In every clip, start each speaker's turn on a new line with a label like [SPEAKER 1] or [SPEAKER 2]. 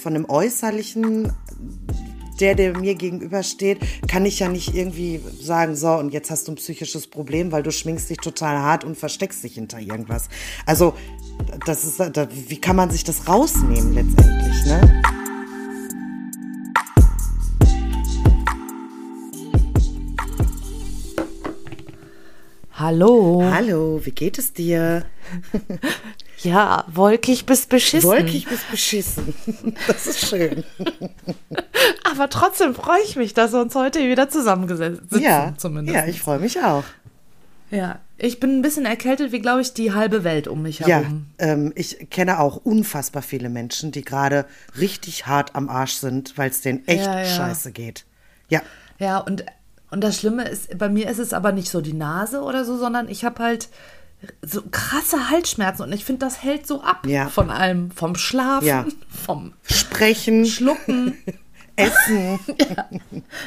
[SPEAKER 1] von dem Äußerlichen, der, der mir gegenübersteht, kann ich ja nicht irgendwie sagen, so, und jetzt hast du ein psychisches Problem, weil du schminkst dich total hart und versteckst dich hinter irgendwas. Also, das ist, wie kann man sich das rausnehmen letztendlich, ne?
[SPEAKER 2] Hallo.
[SPEAKER 1] Hallo, wie geht es dir?
[SPEAKER 2] Ja, wolkig bis beschissen.
[SPEAKER 1] Wolkig bis beschissen. Das ist schön.
[SPEAKER 2] Aber trotzdem freue ich mich, dass wir uns heute wieder zusammengesetzt sitzen,
[SPEAKER 1] ja,
[SPEAKER 2] zumindest.
[SPEAKER 1] Ja, ich freue mich auch.
[SPEAKER 2] Ja, ich bin ein bisschen erkältet, wie glaube ich die halbe Welt um mich
[SPEAKER 1] herum. Ja, ähm, ich kenne auch unfassbar viele Menschen, die gerade richtig hart am Arsch sind, weil es denen echt ja, ja. scheiße geht. Ja.
[SPEAKER 2] Ja, und, und das Schlimme ist, bei mir ist es aber nicht so die Nase oder so, sondern ich habe halt so krasse Halsschmerzen und ich finde, das hält so ab ja. von allem, vom Schlafen, ja. vom
[SPEAKER 1] Sprechen,
[SPEAKER 2] Schlucken.
[SPEAKER 1] Essen.
[SPEAKER 2] ja.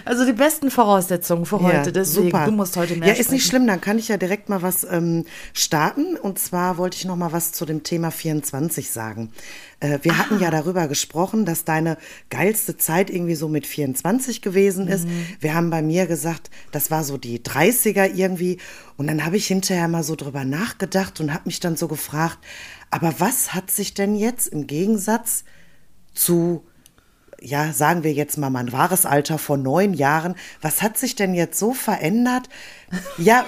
[SPEAKER 2] Also die besten Voraussetzungen für heute. Ja, Deswegen, super. du musst heute mehr
[SPEAKER 1] Ja, ist nicht schlimm. Dann kann ich ja direkt mal was ähm, starten. Und zwar wollte ich noch mal was zu dem Thema 24 sagen. Äh, wir ah. hatten ja darüber gesprochen, dass deine geilste Zeit irgendwie so mit 24 gewesen ist. Mhm. Wir haben bei mir gesagt, das war so die 30er irgendwie. Und dann habe ich hinterher mal so drüber nachgedacht und habe mich dann so gefragt, aber was hat sich denn jetzt im Gegensatz zu ja, sagen wir jetzt mal mein wahres Alter vor neun Jahren. Was hat sich denn jetzt so verändert? Ja,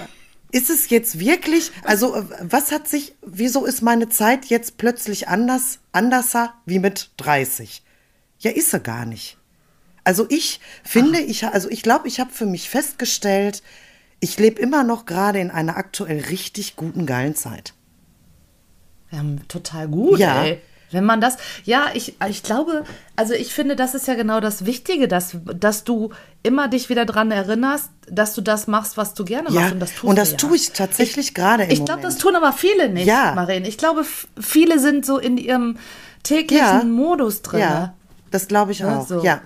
[SPEAKER 1] ist es jetzt wirklich, also äh, was hat sich, wieso ist meine Zeit jetzt plötzlich anders, anderser wie mit 30? Ja, ist sie gar nicht. Also ich finde, Ach. ich, also ich glaube, ich habe für mich festgestellt, ich lebe immer noch gerade in einer aktuell richtig guten, geilen Zeit.
[SPEAKER 2] Ja, total gut, ja. ey. Wenn man das, ja, ich, ich glaube, also ich finde, das ist ja genau das Wichtige, dass, dass du immer dich wieder daran erinnerst, dass du das machst, was du gerne
[SPEAKER 1] ja,
[SPEAKER 2] machst.
[SPEAKER 1] Und das, tust und das ja. tue ich tatsächlich gerade im
[SPEAKER 2] Ich glaube, das tun aber viele nicht, ja. Marin. Ich glaube, viele sind so in ihrem täglichen ja. Modus drin. Ja,
[SPEAKER 1] das glaube ich auch. So. Ja.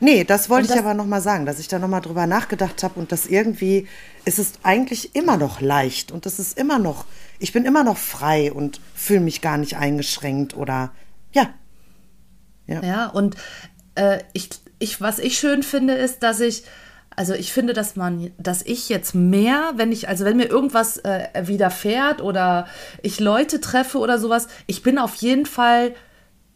[SPEAKER 1] Nee, das wollte ich aber nochmal sagen, dass ich da nochmal drüber nachgedacht habe und dass irgendwie ist es eigentlich immer noch leicht und es ist immer noch ich bin immer noch frei und fühle mich gar nicht eingeschränkt oder ja.
[SPEAKER 2] Ja, ja und äh, ich, ich, was ich schön finde, ist, dass ich, also ich finde, dass man, dass ich jetzt mehr, wenn ich, also wenn mir irgendwas äh, widerfährt oder ich Leute treffe oder sowas, ich bin auf jeden Fall,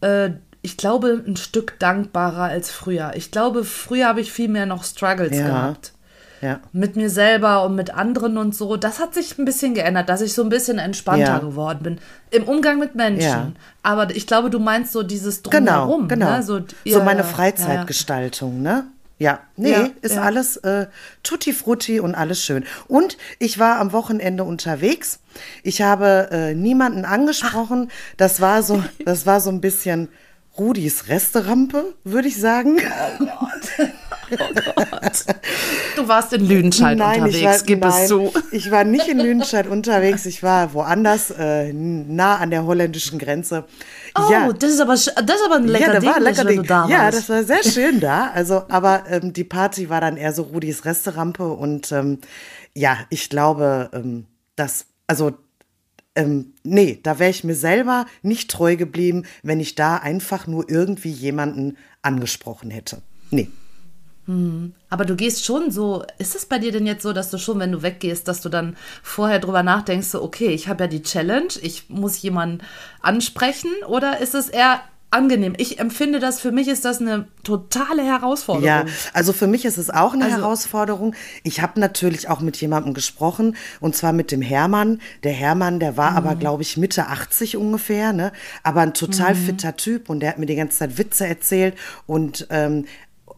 [SPEAKER 2] äh, ich glaube, ein Stück dankbarer als früher. Ich glaube, früher habe ich viel mehr noch Struggles ja. gehabt ja. mit mir selber und mit anderen und so. Das hat sich ein bisschen geändert, dass ich so ein bisschen entspannter ja. geworden bin im Umgang mit Menschen. Ja. Aber ich glaube, du meinst so dieses
[SPEAKER 1] Drumherum. Genau, genau. Ne? So, so meine Freizeitgestaltung, ne? Ja, nee, ist alles äh, tutti frutti und alles schön. Und ich war am Wochenende unterwegs. Ich habe äh, niemanden angesprochen. Ach. Das war so, das war so ein bisschen Rudis Resterampe, würde ich sagen. Oh Gott.
[SPEAKER 2] Oh Gott. Du warst in Lüdenscheid nein, unterwegs, war, gib nein, es zu.
[SPEAKER 1] Ich war nicht in Lüdenscheid unterwegs, ich war woanders, äh, nah an der holländischen Grenze.
[SPEAKER 2] Oh, ja. das, ist aber, das ist aber ein lecker ja, Ding, war lecker Ding. Da
[SPEAKER 1] ja, das war sehr schön da. Also, aber ähm, die Party war dann eher so Rudis Resterampe und ähm, ja, ich glaube, ähm, dass, also ähm, nee, da wäre ich mir selber nicht treu geblieben, wenn ich da einfach nur irgendwie jemanden angesprochen hätte. Nee.
[SPEAKER 2] Hm. Aber du gehst schon so, ist es bei dir denn jetzt so, dass du schon, wenn du weggehst, dass du dann vorher drüber nachdenkst, so, okay, ich habe ja die Challenge, ich muss jemanden ansprechen? Oder ist es eher angenehm. Ich empfinde das, für mich ist das eine totale Herausforderung. Ja,
[SPEAKER 1] also für mich ist es auch eine also, Herausforderung. Ich habe natürlich auch mit jemandem gesprochen und zwar mit dem Hermann. Der Hermann, der war aber, mhm. glaube ich, Mitte 80 ungefähr, ne? aber ein total mhm. fitter Typ und der hat mir die ganze Zeit Witze erzählt und ähm,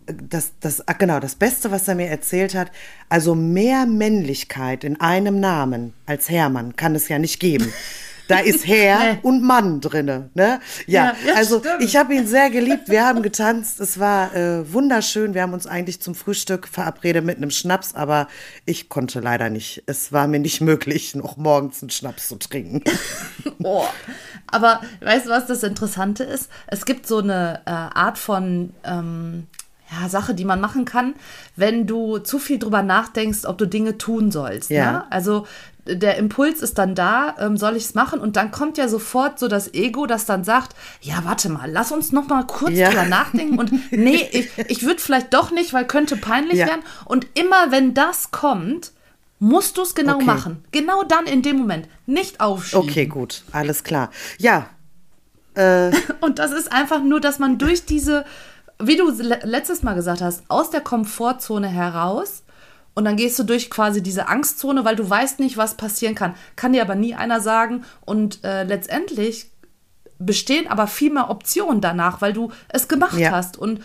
[SPEAKER 1] das, das, ach genau, das Beste, was er mir erzählt hat, also mehr Männlichkeit in einem Namen als Hermann kann es ja nicht geben. Da ist Herr nee. und Mann drinne. Ne? Ja, ja, ja also stimmt. ich habe ihn sehr geliebt. Wir haben getanzt. Es war äh, wunderschön. Wir haben uns eigentlich zum Frühstück verabredet mit einem Schnaps, aber ich konnte leider nicht. Es war mir nicht möglich, noch morgens einen Schnaps zu trinken.
[SPEAKER 2] oh. Aber weißt du, was das Interessante ist? Es gibt so eine äh, Art von ähm, ja, Sache, die man machen kann, wenn du zu viel drüber nachdenkst, ob du Dinge tun sollst. Ja. Ne? Also der Impuls ist dann da, ähm, soll ich es machen? Und dann kommt ja sofort so das Ego, das dann sagt, ja, warte mal, lass uns noch mal kurz ja. drüber nachdenken. Und nee, ich, ich würde vielleicht doch nicht, weil könnte peinlich ja. werden. Und immer wenn das kommt, musst du es genau okay. machen. Genau dann in dem Moment. Nicht aufschieben.
[SPEAKER 1] Okay, gut. Alles klar. Ja.
[SPEAKER 2] Äh. Und das ist einfach nur, dass man durch diese, wie du letztes Mal gesagt hast, aus der Komfortzone heraus und dann gehst du durch quasi diese Angstzone, weil du weißt nicht, was passieren kann. Kann dir aber nie einer sagen. Und äh, letztendlich bestehen aber viel mehr Optionen danach, weil du es gemacht ja. hast. Und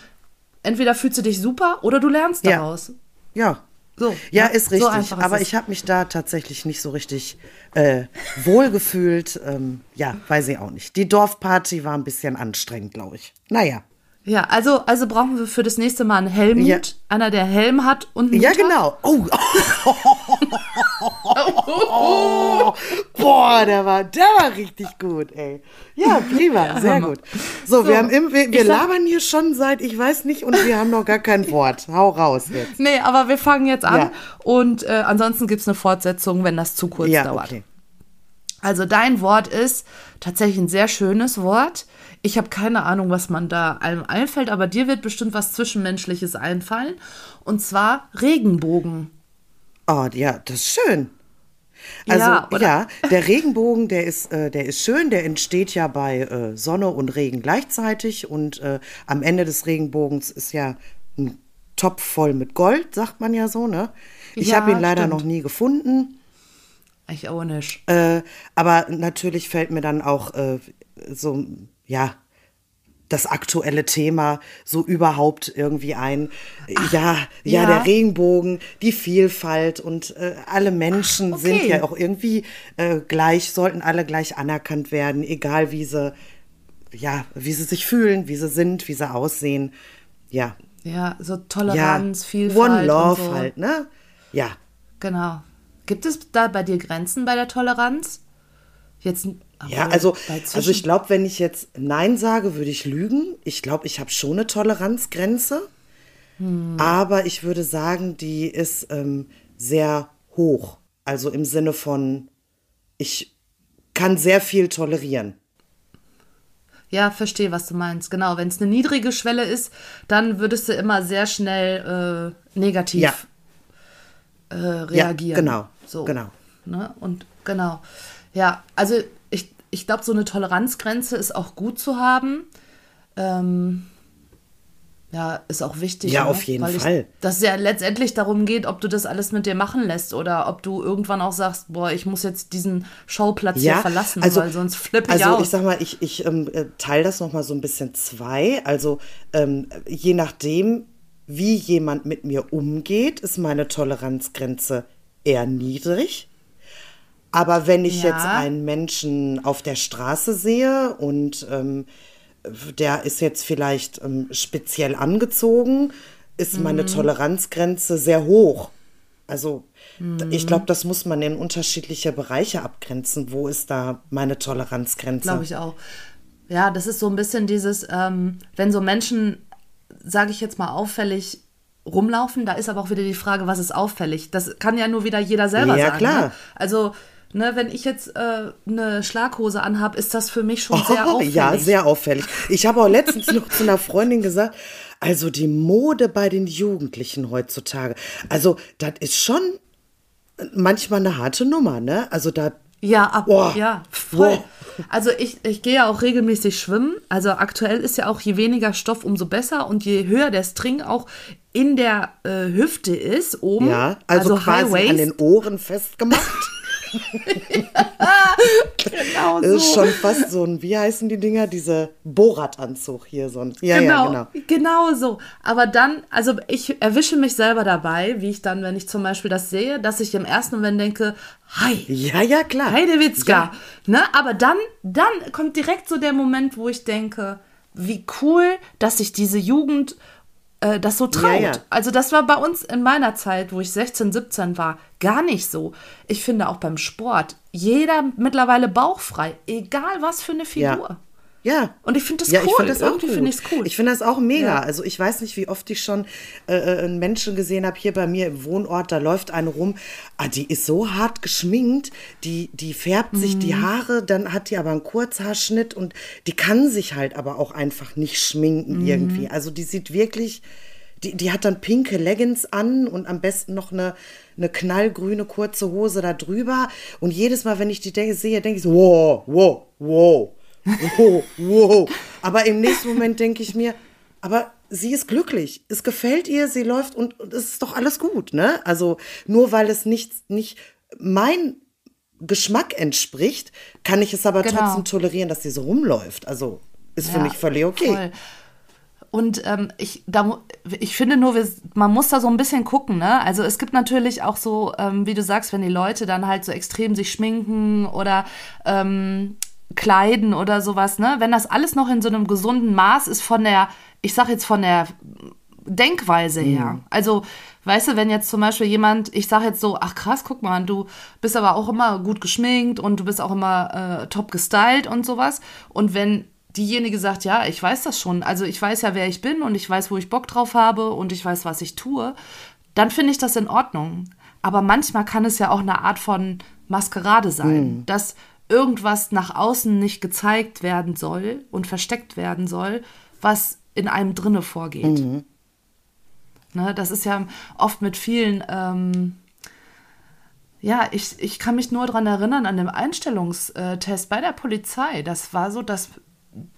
[SPEAKER 2] entweder fühlst du dich super oder du lernst daraus.
[SPEAKER 1] Ja. ja. So, ja, ne? ist richtig. So aber ich habe mich da tatsächlich nicht so richtig äh, wohlgefühlt. Ähm, ja, weiß ich auch nicht. Die Dorfparty war ein bisschen anstrengend, glaube ich. Naja.
[SPEAKER 2] Ja, also, also brauchen wir für das nächste Mal einen Helmut, ja. einer, der Helm hat und
[SPEAKER 1] einen Ja, genau. Oh. oh. Boah, der war, der war richtig gut, ey. Ja, prima, sehr gut. So, so wir, haben im, wir, wir labern hier schon seit, ich weiß nicht, und wir haben noch gar kein Wort. Hau raus jetzt.
[SPEAKER 2] Nee, aber wir fangen jetzt an ja. und äh, ansonsten gibt es eine Fortsetzung, wenn das zu kurz ja, dauert. Okay. Also dein Wort ist tatsächlich ein sehr schönes Wort. Ich habe keine Ahnung, was man da allem einfällt, aber dir wird bestimmt was Zwischenmenschliches einfallen. Und zwar Regenbogen.
[SPEAKER 1] Oh, ja, das ist schön. Also ja, ja, der Regenbogen, der ist, äh, der ist schön, der entsteht ja bei äh, Sonne und Regen gleichzeitig und äh, am Ende des Regenbogens ist ja ein Topf voll mit Gold, sagt man ja so, ne? Ich ja, habe ihn leider stimmt. noch nie gefunden.
[SPEAKER 2] Ich auch nicht.
[SPEAKER 1] Äh, aber natürlich fällt mir dann auch äh, so ja, das aktuelle Thema so überhaupt irgendwie ein. Ach, ja, ja, ja, der Regenbogen, die Vielfalt und äh, alle Menschen okay. sind ja auch irgendwie äh, gleich, sollten alle gleich anerkannt werden, egal wie sie, ja, wie sie sich fühlen, wie sie sind, wie sie aussehen. Ja.
[SPEAKER 2] Ja, so Toleranz, ja, Vielfalt.
[SPEAKER 1] One Love so. halt, ne? Ja.
[SPEAKER 2] Genau. Gibt es da bei dir Grenzen bei der Toleranz? Jetzt
[SPEAKER 1] ja, also, also ich glaube, wenn ich jetzt Nein sage, würde ich lügen. Ich glaube, ich habe schon eine Toleranzgrenze. Hm. Aber ich würde sagen, die ist ähm, sehr hoch. Also im Sinne von, ich kann sehr viel tolerieren.
[SPEAKER 2] Ja, verstehe, was du meinst. Genau, wenn es eine niedrige Schwelle ist, dann würdest du immer sehr schnell äh, negativ ja. äh, reagieren.
[SPEAKER 1] Ja, genau. So, genau.
[SPEAKER 2] Ne? Und genau. Ja, also ich glaube, so eine Toleranzgrenze ist auch gut zu haben. Ähm, ja, ist auch wichtig.
[SPEAKER 1] Ja, ne? auf jeden
[SPEAKER 2] Weil
[SPEAKER 1] Fall.
[SPEAKER 2] Ich, dass es ja letztendlich darum geht, ob du das alles mit dir machen lässt oder ob du irgendwann auch sagst, boah, ich muss jetzt diesen Showplatz ja, hier verlassen, also, weil sonst flippe
[SPEAKER 1] ich
[SPEAKER 2] also, aus.
[SPEAKER 1] Also ich sag mal, ich, ich ähm, äh, teile das nochmal so ein bisschen zwei. Also ähm, je nachdem, wie jemand mit mir umgeht, ist meine Toleranzgrenze eher niedrig. Aber wenn ich ja. jetzt einen Menschen auf der Straße sehe und ähm, der ist jetzt vielleicht ähm, speziell angezogen, ist mhm. meine Toleranzgrenze sehr hoch. Also mhm. ich glaube, das muss man in unterschiedliche Bereiche abgrenzen. Wo ist da meine Toleranzgrenze?
[SPEAKER 2] Glaube ich auch. Ja, das ist so ein bisschen dieses, ähm, wenn so Menschen, sage ich jetzt mal auffällig, rumlaufen, da ist aber auch wieder die Frage, was ist auffällig? Das kann ja nur wieder jeder selber ja, sagen. Ja, klar. Ne? Also Ne, wenn ich jetzt äh, eine Schlaghose anhabe, ist das für mich schon sehr oh, auffällig.
[SPEAKER 1] Ja, sehr auffällig. Ich habe auch letztens noch zu einer Freundin gesagt, also die Mode bei den Jugendlichen heutzutage, also das ist schon manchmal eine harte Nummer, ne? Also da
[SPEAKER 2] ja, ab, oh, ja, voll. Oh. Also ich, ich gehe ja auch regelmäßig schwimmen. Also aktuell ist ja auch je weniger Stoff, umso besser. Und je höher der String auch in der äh, Hüfte ist, oben.
[SPEAKER 1] Ja, also, also quasi an den Ohren festgemacht. genau so. ist schon fast so ein, wie heißen die Dinger? Diese Borat-Anzug hier. So ein,
[SPEAKER 2] ja, genau, ja, genau. Genau so. Aber dann, also ich erwische mich selber dabei, wie ich dann, wenn ich zum Beispiel das sehe, dass ich im ersten Moment denke, hi.
[SPEAKER 1] Ja, ja, klar.
[SPEAKER 2] Heidewitzka. Ja. Ne? Aber dann, dann kommt direkt so der Moment, wo ich denke, wie cool, dass sich diese Jugend äh, das so traut. Ja, ja. Also das war bei uns in meiner Zeit, wo ich 16, 17 war, gar nicht so. Ich finde auch beim Sport, jeder mittlerweile bauchfrei, egal was für eine Figur.
[SPEAKER 1] Ja.
[SPEAKER 2] Und ich finde das
[SPEAKER 1] ja,
[SPEAKER 2] cool.
[SPEAKER 1] Ich find das
[SPEAKER 2] Irgendwie
[SPEAKER 1] finde
[SPEAKER 2] ich es cool.
[SPEAKER 1] Ich finde das auch mega.
[SPEAKER 2] Ja.
[SPEAKER 1] Also ich weiß nicht, wie oft ich schon äh, äh, einen Menschen gesehen habe hier bei mir im Wohnort. Da läuft eine rum. Ah, die ist so hart geschminkt. Die, die färbt sich die
[SPEAKER 2] Mhm.
[SPEAKER 1] Haare, dann hat die aber einen Kurzhaarschnitt und die kann sich halt aber auch einfach nicht schminken
[SPEAKER 2] Mhm.
[SPEAKER 1] irgendwie. Also die sieht wirklich. Die, die hat dann pinke Leggings an und am besten noch eine, eine knallgrüne kurze Hose da drüber. Und jedes Mal, wenn ich die denke, sehe, denke ich so, wow, wow, wow. Wow, wow. Aber im nächsten Moment denke ich mir, aber sie ist glücklich. Es gefällt ihr, sie läuft und, und es ist doch alles gut, ne? Also nur weil es nicht, nicht mein Geschmack entspricht, kann ich es aber
[SPEAKER 2] Genau.
[SPEAKER 1] trotzdem tolerieren, dass sie so rumläuft. Also ist für
[SPEAKER 2] Ja,
[SPEAKER 1] mich völlig okay.
[SPEAKER 2] voll. Und ähm, ich, da, ich finde nur, wir, man muss da so ein bisschen gucken, ne? Also es gibt natürlich auch so, ähm, wie du sagst, wenn die Leute dann halt so extrem sich schminken oder ähm, kleiden oder sowas, ne? Wenn das alles noch in so einem gesunden Maß ist von der, ich sag jetzt von der Denkweise her. Also, weißt du, wenn jetzt zum Beispiel jemand, ich sag jetzt so, ach krass, guck mal, du bist aber auch immer gut geschminkt und du bist auch immer äh, top gestylt und sowas. Und wenn diejenige sagt, ja, ich weiß das schon, also ich weiß ja, wer ich bin und ich weiß, wo ich Bock drauf habe und ich weiß, was ich tue, dann finde ich das in Ordnung. Aber manchmal kann es ja auch eine Art von Maskerade sein, dass irgendwas nach außen nicht gezeigt werden soll und versteckt werden soll, was in einem drinne vorgeht. Ne, das ist ja oft mit vielen, ähm, ja, ich, ich kann mich nur daran erinnern, an dem Einstellungstest bei der Polizei. Das war so, dass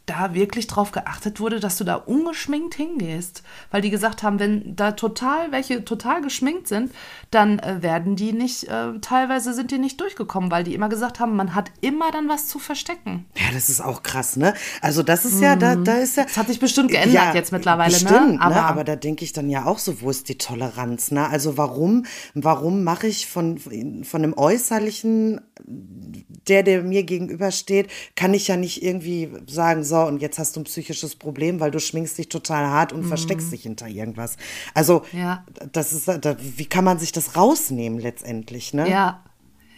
[SPEAKER 2] da wirklich drauf geachtet wurde, dass du da ungeschminkt hingehst. Weil die gesagt haben, wenn da total welche total geschminkt sind, dann äh, werden die nicht, äh, teilweise sind die nicht durchgekommen, weil die immer gesagt haben, man hat immer dann was zu verstecken.
[SPEAKER 1] Ja, das ist auch krass, ne? Also das ist ja, da, da ist ja.
[SPEAKER 2] Das hat sich bestimmt geändert jetzt mittlerweile,
[SPEAKER 1] bestimmt,
[SPEAKER 2] ne? Aber,
[SPEAKER 1] ne? Aber da denke ich dann ja auch so, wo ist die Toleranz, ne? Also warum, warum mache ich von, von dem Äußerlichen, der, der mir gegenübersteht, kann ich ja nicht irgendwie sagen, so, und jetzt hast du ein psychisches Problem, weil du schminkst dich total hart und versteckst dich hinter irgendwas. Also,
[SPEAKER 2] Mhm. Ja.
[SPEAKER 1] das ist, da, wie kann man sich das rausnehmen letztendlich, ne?
[SPEAKER 2] Ja,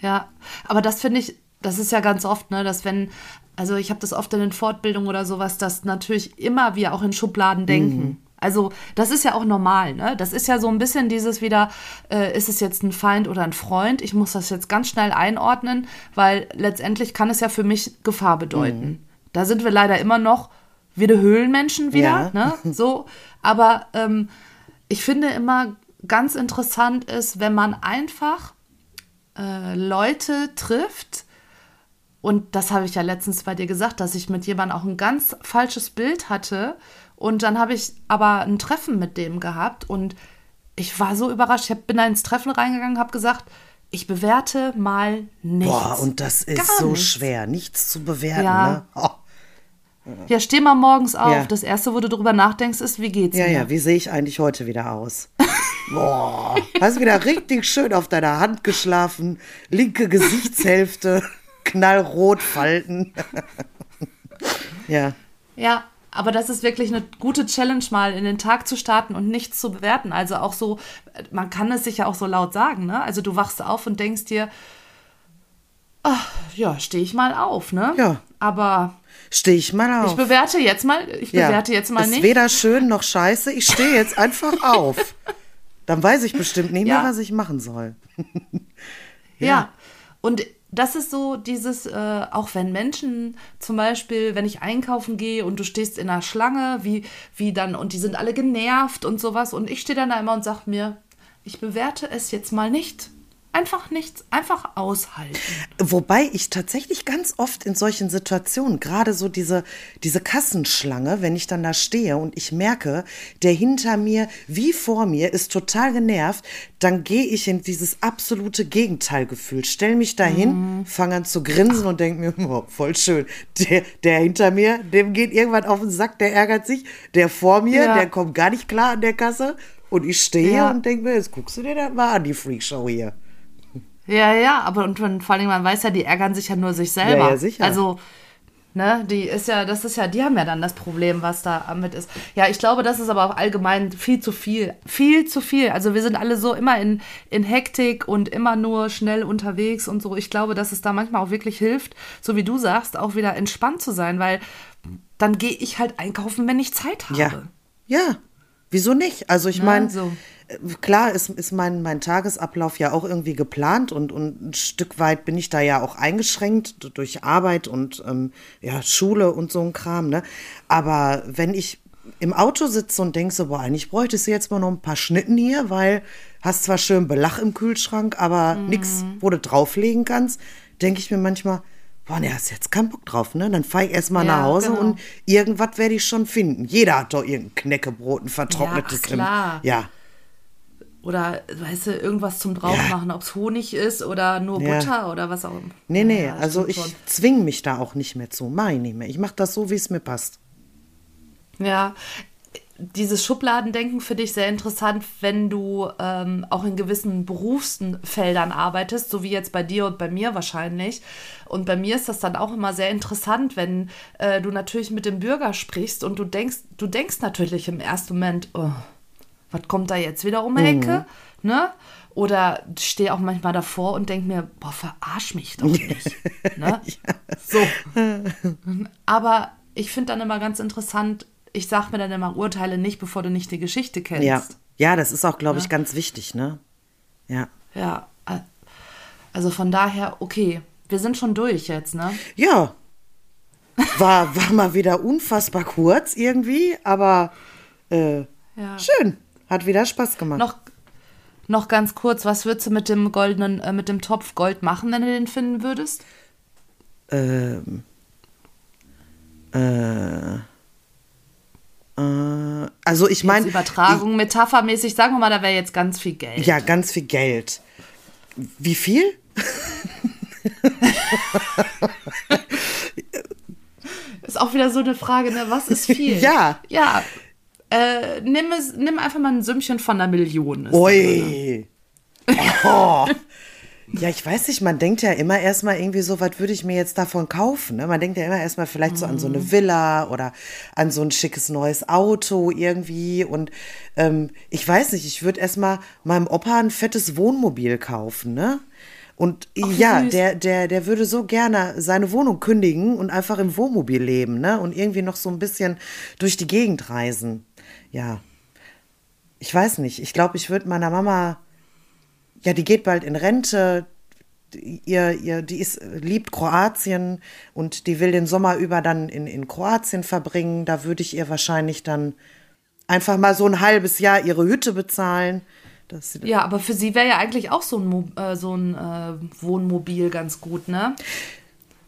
[SPEAKER 2] ja. Aber das finde ich, das ist ja ganz oft, ne, dass wenn, also ich habe das oft in den Fortbildungen oder sowas, dass natürlich immer wir auch in Schubladen denken. Also das ist ja auch normal, ne? Das ist ja so ein bisschen dieses wieder, äh, ist es jetzt ein Feind oder ein Freund? Ich muss das jetzt ganz schnell einordnen, weil letztendlich kann es ja für mich Gefahr bedeuten. Da sind wir leider immer noch wieder Höhlenmenschen wieder,
[SPEAKER 1] Ja.
[SPEAKER 2] ne? So. Aber ähm, ich finde immer ganz interessant ist, wenn man einfach äh, Leute trifft, und das habe ich ja letztens bei dir gesagt, dass ich mit jemandem auch ein ganz falsches Bild hatte. Und dann habe ich aber ein Treffen mit dem gehabt und ich war so überrascht. Ich hab, bin da ins Treffen reingegangen, habe gesagt, ich bewerte mal nichts.
[SPEAKER 1] Boah, und das ist
[SPEAKER 2] Gar
[SPEAKER 1] so
[SPEAKER 2] nichts.
[SPEAKER 1] schwer, nichts zu bewerten,
[SPEAKER 2] Ja.
[SPEAKER 1] ne? Oh.
[SPEAKER 2] Ja, steh mal morgens auf.
[SPEAKER 1] Ja.
[SPEAKER 2] Das Erste, wo du drüber nachdenkst, ist, wie geht's
[SPEAKER 1] Ja,
[SPEAKER 2] mir?
[SPEAKER 1] ja, wie sehe ich eigentlich heute wieder aus? Boah, hast wieder richtig schön auf deiner Hand geschlafen, linke Gesichtshälfte, knallrot Falten. ja,
[SPEAKER 2] Ja, aber das ist wirklich eine gute Challenge, mal in den Tag zu starten und nichts zu bewerten. Also auch so, man kann es sich ja auch so laut sagen, ne? Also du wachst auf und denkst dir, ach, ja, stehe ich mal auf, ne?
[SPEAKER 1] Ja.
[SPEAKER 2] Aber
[SPEAKER 1] stehe ich mal auf.
[SPEAKER 2] ich bewerte jetzt mal, ich
[SPEAKER 1] ja.
[SPEAKER 2] bewerte jetzt mal
[SPEAKER 1] ist
[SPEAKER 2] nicht.
[SPEAKER 1] weder schön noch scheiße, ich stehe jetzt einfach auf. Dann weiß ich bestimmt nicht mehr,
[SPEAKER 2] Ja.
[SPEAKER 1] was ich machen soll.
[SPEAKER 2] Ja. Und das ist so dieses, äh, auch wenn Menschen zum Beispiel, wenn ich einkaufen gehe und du stehst in einer Schlange, wie, wie dann, und die sind alle genervt und sowas, und ich stehe dann da immer und sag mir, ich bewerte es jetzt mal nicht. Einfach nichts, einfach aushalten.
[SPEAKER 1] Wobei ich tatsächlich ganz oft in solchen Situationen, gerade so diese, diese Kassenschlange, wenn ich dann da stehe und ich merke, der hinter mir wie vor mir ist total genervt, dann gehe ich in dieses absolute Gegenteilgefühl, stell mich dahin,
[SPEAKER 2] Mhm.
[SPEAKER 1] fange an zu grinsen und denke mir, oh, voll schön. Der, der hinter mir, dem geht irgendwann auf den Sack, der ärgert sich. Der vor mir,
[SPEAKER 2] Ja.
[SPEAKER 1] der kommt gar nicht klar an der Kasse. Und ich stehe
[SPEAKER 2] Ja.
[SPEAKER 1] und denke mir, jetzt guckst du dir das mal an, die Freakshow hier.
[SPEAKER 2] Ja, ja, aber und vor allem man weiß ja, die ärgern sich ja nur sich selber.
[SPEAKER 1] Ja, ja, sicher.
[SPEAKER 2] Also, Ne, die ist ja, das ist ja, die haben ja dann das Problem, was da mit ist. Ja, ich glaube, das ist aber auch allgemein viel zu viel. Viel zu viel. Also wir sind alle so immer in, in Hektik und immer nur schnell unterwegs und so. Ich glaube, dass es da manchmal auch wirklich hilft, so wie du sagst, auch wieder entspannt zu sein, weil dann gehe ich halt einkaufen, wenn ich Zeit habe.
[SPEAKER 1] Ja. Ja. Wieso nicht? Also ich meine, so klar ist, ist mein, mein Tagesablauf ja auch irgendwie geplant und, und ein Stück weit bin ich da ja auch eingeschränkt durch Arbeit und ähm, ja, Schule und so ein Kram. Ne? Aber wenn ich im Auto sitze und denke so, boah, eigentlich bräuchtest du jetzt mal noch ein paar Schnitten hier, weil hast zwar schön Belach im Kühlschrank, aber mhm. nichts, wo du drauflegen kannst, denke ich mir manchmal, boah, ne, hast jetzt keinen Bock drauf, ne? Dann fahre ich erstmal ja, nach Hause genau. und irgendwas werde ich schon finden. Jeder hat doch irgendein Knäckebrot, ein vertrocknetes
[SPEAKER 2] ja, klar.
[SPEAKER 1] Im, ja.
[SPEAKER 2] Oder, weißt du, irgendwas zum Draufmachen, ja. ob es Honig ist oder nur ja. Butter oder was auch immer.
[SPEAKER 1] Nee, nee, ja, also ich zwinge mich da auch nicht mehr zu. Mach ich nicht mehr. Ich mache das so, wie es mir passt.
[SPEAKER 2] Ja, dieses Schubladendenken finde ich sehr interessant, wenn du ähm, auch in gewissen Berufsfeldern arbeitest, so wie jetzt bei dir und bei mir wahrscheinlich. Und bei mir ist das dann auch immer sehr interessant, wenn äh, du natürlich mit dem Bürger sprichst und du denkst, du denkst natürlich im ersten Moment, oh, was kommt da jetzt wieder um die Ecke? Mhm. Ne? Oder stehe auch manchmal davor und denke mir, boah, verarsch mich doch nicht. ne? ja. So. Aber ich finde dann immer ganz interessant, ich sage mir dann immer, urteile nicht, bevor du nicht die Geschichte kennst.
[SPEAKER 1] Ja, ja das ist auch, glaube ich, ganz wichtig, ne? Ja.
[SPEAKER 2] Ja, also von daher, okay, wir sind schon durch jetzt, ne?
[SPEAKER 1] Ja. War, war mal wieder unfassbar kurz irgendwie, aber äh, ja. schön. Hat wieder Spaß gemacht.
[SPEAKER 2] Noch, noch ganz kurz, was würdest du mit dem goldenen, äh, mit dem Topf Gold machen, wenn du den finden würdest?
[SPEAKER 1] Ähm. Äh. Äh, also ich meine.
[SPEAKER 2] Übertragung, ich, metaphermäßig, sagen wir mal, da wäre jetzt ganz viel Geld.
[SPEAKER 1] Ja, ganz viel Geld. Wie viel?
[SPEAKER 2] ist auch wieder so eine Frage, ne? Was ist viel?
[SPEAKER 1] ja.
[SPEAKER 2] Ja, äh, nimm, es, nimm einfach mal ein Sümmchen von einer Million.
[SPEAKER 1] Ui. Oh. Ja, ich weiß nicht, man denkt ja immer erstmal irgendwie so, was würde ich mir jetzt davon kaufen? Ne? Man denkt ja immer erstmal vielleicht so an so eine mhm. Villa oder an so ein schickes neues Auto irgendwie. Und ähm, ich weiß nicht, ich würde erstmal meinem Opa ein fettes Wohnmobil kaufen, ne? Und Ach, ja, der, der, der würde so gerne seine Wohnung kündigen und einfach im Wohnmobil leben, ne? Und irgendwie noch so ein bisschen durch die Gegend reisen ja, ich weiß nicht. Ich glaube, ich würde meiner Mama, ja, die geht bald in Rente. Ihr, ihr, die ist, liebt Kroatien und die will den Sommer über dann in, in Kroatien verbringen. Da würde ich ihr wahrscheinlich dann einfach mal so ein halbes Jahr ihre Hütte bezahlen.
[SPEAKER 2] ja, aber für sie wäre ja eigentlich auch so ein, äh, so ein äh, Wohnmobil ganz gut, ne?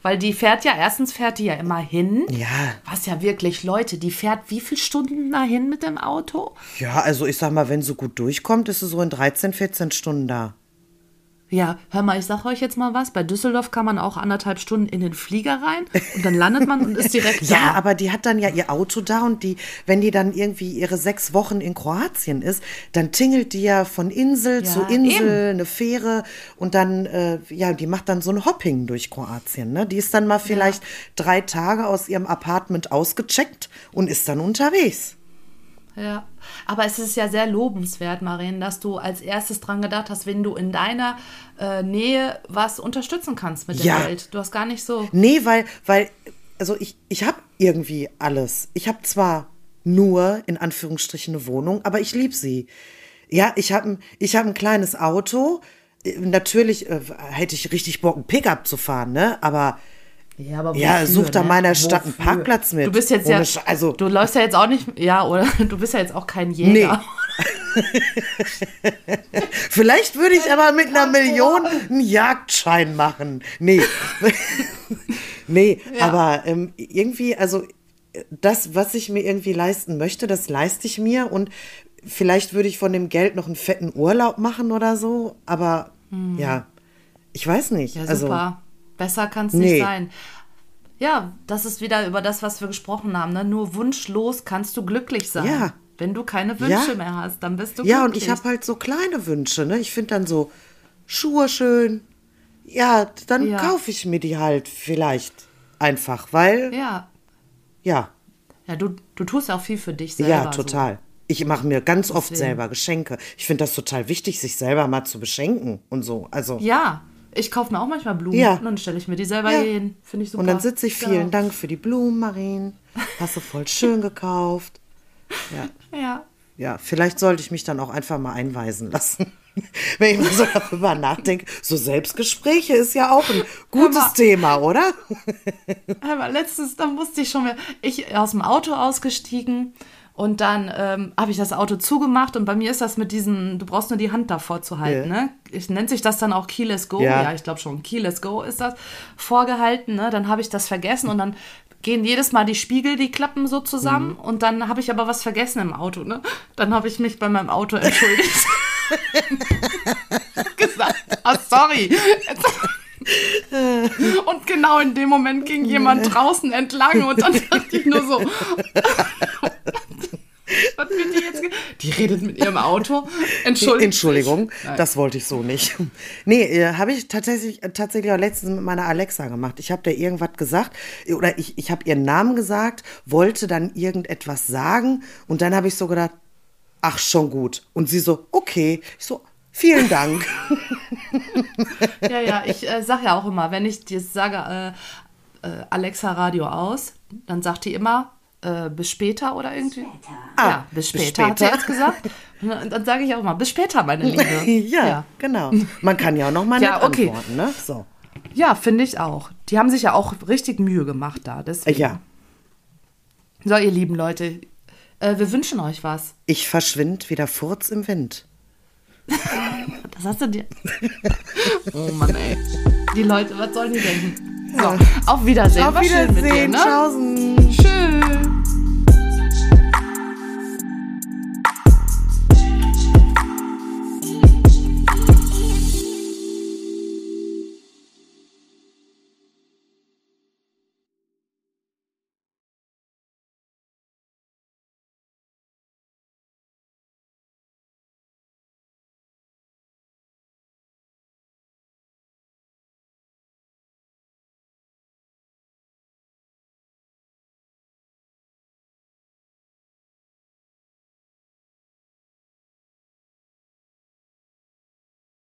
[SPEAKER 2] Weil die fährt ja, erstens fährt die ja immer hin.
[SPEAKER 1] Ja.
[SPEAKER 2] Was ja wirklich, Leute, die fährt wie viele Stunden dahin mit dem Auto?
[SPEAKER 1] Ja, also ich sag mal, wenn sie gut durchkommt, ist sie so in 13, 14 Stunden da.
[SPEAKER 2] Ja, hör mal, ich sag euch jetzt mal was. Bei Düsseldorf kann man auch anderthalb Stunden in den Flieger rein und dann landet man und ist direkt
[SPEAKER 1] da. Ja, aber die hat dann ja ihr Auto da und die, wenn die dann irgendwie ihre sechs Wochen in Kroatien ist, dann tingelt die ja von Insel ja, zu Insel eben. eine Fähre und dann, äh, ja, die macht dann so ein Hopping durch Kroatien. Ne? Die ist dann mal vielleicht ja. drei Tage aus ihrem Apartment ausgecheckt und ist dann unterwegs.
[SPEAKER 2] Ja, aber es ist ja sehr lobenswert, Marien, dass du als erstes dran gedacht hast, wenn du in deiner äh, Nähe was unterstützen kannst mit dem ja. Geld. Du hast gar nicht so.
[SPEAKER 1] Nee, weil, weil, also ich, ich habe irgendwie alles. Ich habe zwar nur in Anführungsstrichen eine Wohnung, aber ich liebe sie. Ja, ich habe ich hab ein kleines Auto. Natürlich äh, hätte ich richtig Bock, ein Pickup zu fahren, ne? Aber ja, aber ja such da ne? meiner Stadt einen Parkplatz mit.
[SPEAKER 2] Du bist jetzt ja, also du läufst ja jetzt auch nicht, ja, oder du bist ja jetzt auch kein Jäger.
[SPEAKER 1] Nee. Vielleicht würde ich aber mit einer Million einen Jagdschein machen. Nee. nee, ja. aber ähm, irgendwie, also das, was ich mir irgendwie leisten möchte, das leiste ich mir und vielleicht würde ich von dem Geld noch einen fetten Urlaub machen oder so, aber hm. ja, ich weiß nicht.
[SPEAKER 2] Ja, also super. Also, Besser kann es nee. nicht sein. Ja, das ist wieder über das, was wir gesprochen haben. Ne? Nur wunschlos kannst du glücklich sein. Ja. Wenn du keine Wünsche ja. mehr hast, dann bist du glücklich.
[SPEAKER 1] Ja, und ich habe halt so kleine Wünsche. Ne? Ich finde dann so Schuhe schön. Ja, dann ja. kaufe ich mir die halt vielleicht. Einfach, weil.
[SPEAKER 2] Ja.
[SPEAKER 1] Ja.
[SPEAKER 2] Ja, du, du tust auch viel für dich selber.
[SPEAKER 1] Ja, total. So. Ich mache mir ganz oft
[SPEAKER 2] Deswegen.
[SPEAKER 1] selber Geschenke. Ich finde das total wichtig, sich selber mal zu beschenken und so. Also.
[SPEAKER 2] Ja, ich kaufe mir auch manchmal Blumen
[SPEAKER 1] Ja.
[SPEAKER 2] und dann stelle ich mir die selber
[SPEAKER 1] Ja.
[SPEAKER 2] hier hin. Finde ich super.
[SPEAKER 1] Und dann sitze ich, vielen
[SPEAKER 2] Genau.
[SPEAKER 1] Dank für die Blumen, Marien. Hast du voll schön gekauft. Ja.
[SPEAKER 2] Ja.
[SPEAKER 1] Ja, vielleicht sollte ich mich dann auch einfach mal einweisen lassen. Wenn ich mal so darüber nachdenke, so Selbstgespräche ist ja auch ein gutes
[SPEAKER 2] mal.
[SPEAKER 1] Thema, oder?
[SPEAKER 2] Aber letztens, da musste ich schon mehr, ich aus dem Auto ausgestiegen und dann ähm, habe ich das Auto zugemacht und bei mir ist das mit diesen, du brauchst nur die Hand davor zu halten,
[SPEAKER 1] Ja.
[SPEAKER 2] ne? Ich nennt sich das dann auch Keyless Go,
[SPEAKER 1] Ja.
[SPEAKER 2] ja, ich glaube schon, Keyless Go ist das, vorgehalten, ne? Dann habe ich das vergessen und dann gehen jedes Mal die Spiegel, die klappen so zusammen
[SPEAKER 1] Mhm.
[SPEAKER 2] und dann habe ich aber was vergessen im Auto, ne? Dann habe ich mich bei meinem Auto entschuldigt. gesagt, ah, sorry. Und genau in dem Moment ging jemand draußen entlang und dann dachte ich nur so, was wird die jetzt? Die redet mit ihrem Auto. Entschuldigung.
[SPEAKER 1] Entschuldigung, das wollte ich so nicht. Nee, äh, habe ich tatsächlich, äh, tatsächlich auch letztens mit meiner Alexa gemacht. Ich habe der irgendwas gesagt oder ich, ich habe ihren Namen gesagt, wollte dann irgendetwas sagen und dann habe ich so gedacht, ach, schon gut. Und sie so, okay. Ich so, vielen Dank.
[SPEAKER 2] Ja, ja, ich äh, sage ja auch immer, wenn ich dir sage, äh, äh, Alexa Radio aus, dann sagt die immer, äh, bis später oder irgendwie.
[SPEAKER 1] Ah,
[SPEAKER 2] ja, bis
[SPEAKER 1] bis
[SPEAKER 2] später, hat sie
[SPEAKER 1] später.
[SPEAKER 2] jetzt gesagt. Und dann sage ich auch mal, bis später, meine Liebe.
[SPEAKER 1] ja, genau. Man kann ja auch noch mal
[SPEAKER 2] Ja, okay.
[SPEAKER 1] antworten, ne? So.
[SPEAKER 2] Ja, finde ich auch. Die haben sich ja auch richtig Mühe gemacht da. Deswegen.
[SPEAKER 1] Ja,
[SPEAKER 2] So, ihr lieben Leute, äh, wir wünschen euch was.
[SPEAKER 1] ich verschwind wie der Furz im Wind.
[SPEAKER 2] Das hast du dir. Oh Mann, ey. Die Leute, was sollen die denken? So, auf Wiedersehen.
[SPEAKER 1] Auf
[SPEAKER 2] War schön mit dir,
[SPEAKER 1] Wiedersehen,
[SPEAKER 2] ne?
[SPEAKER 1] Tschaußen.
[SPEAKER 2] Tschüss.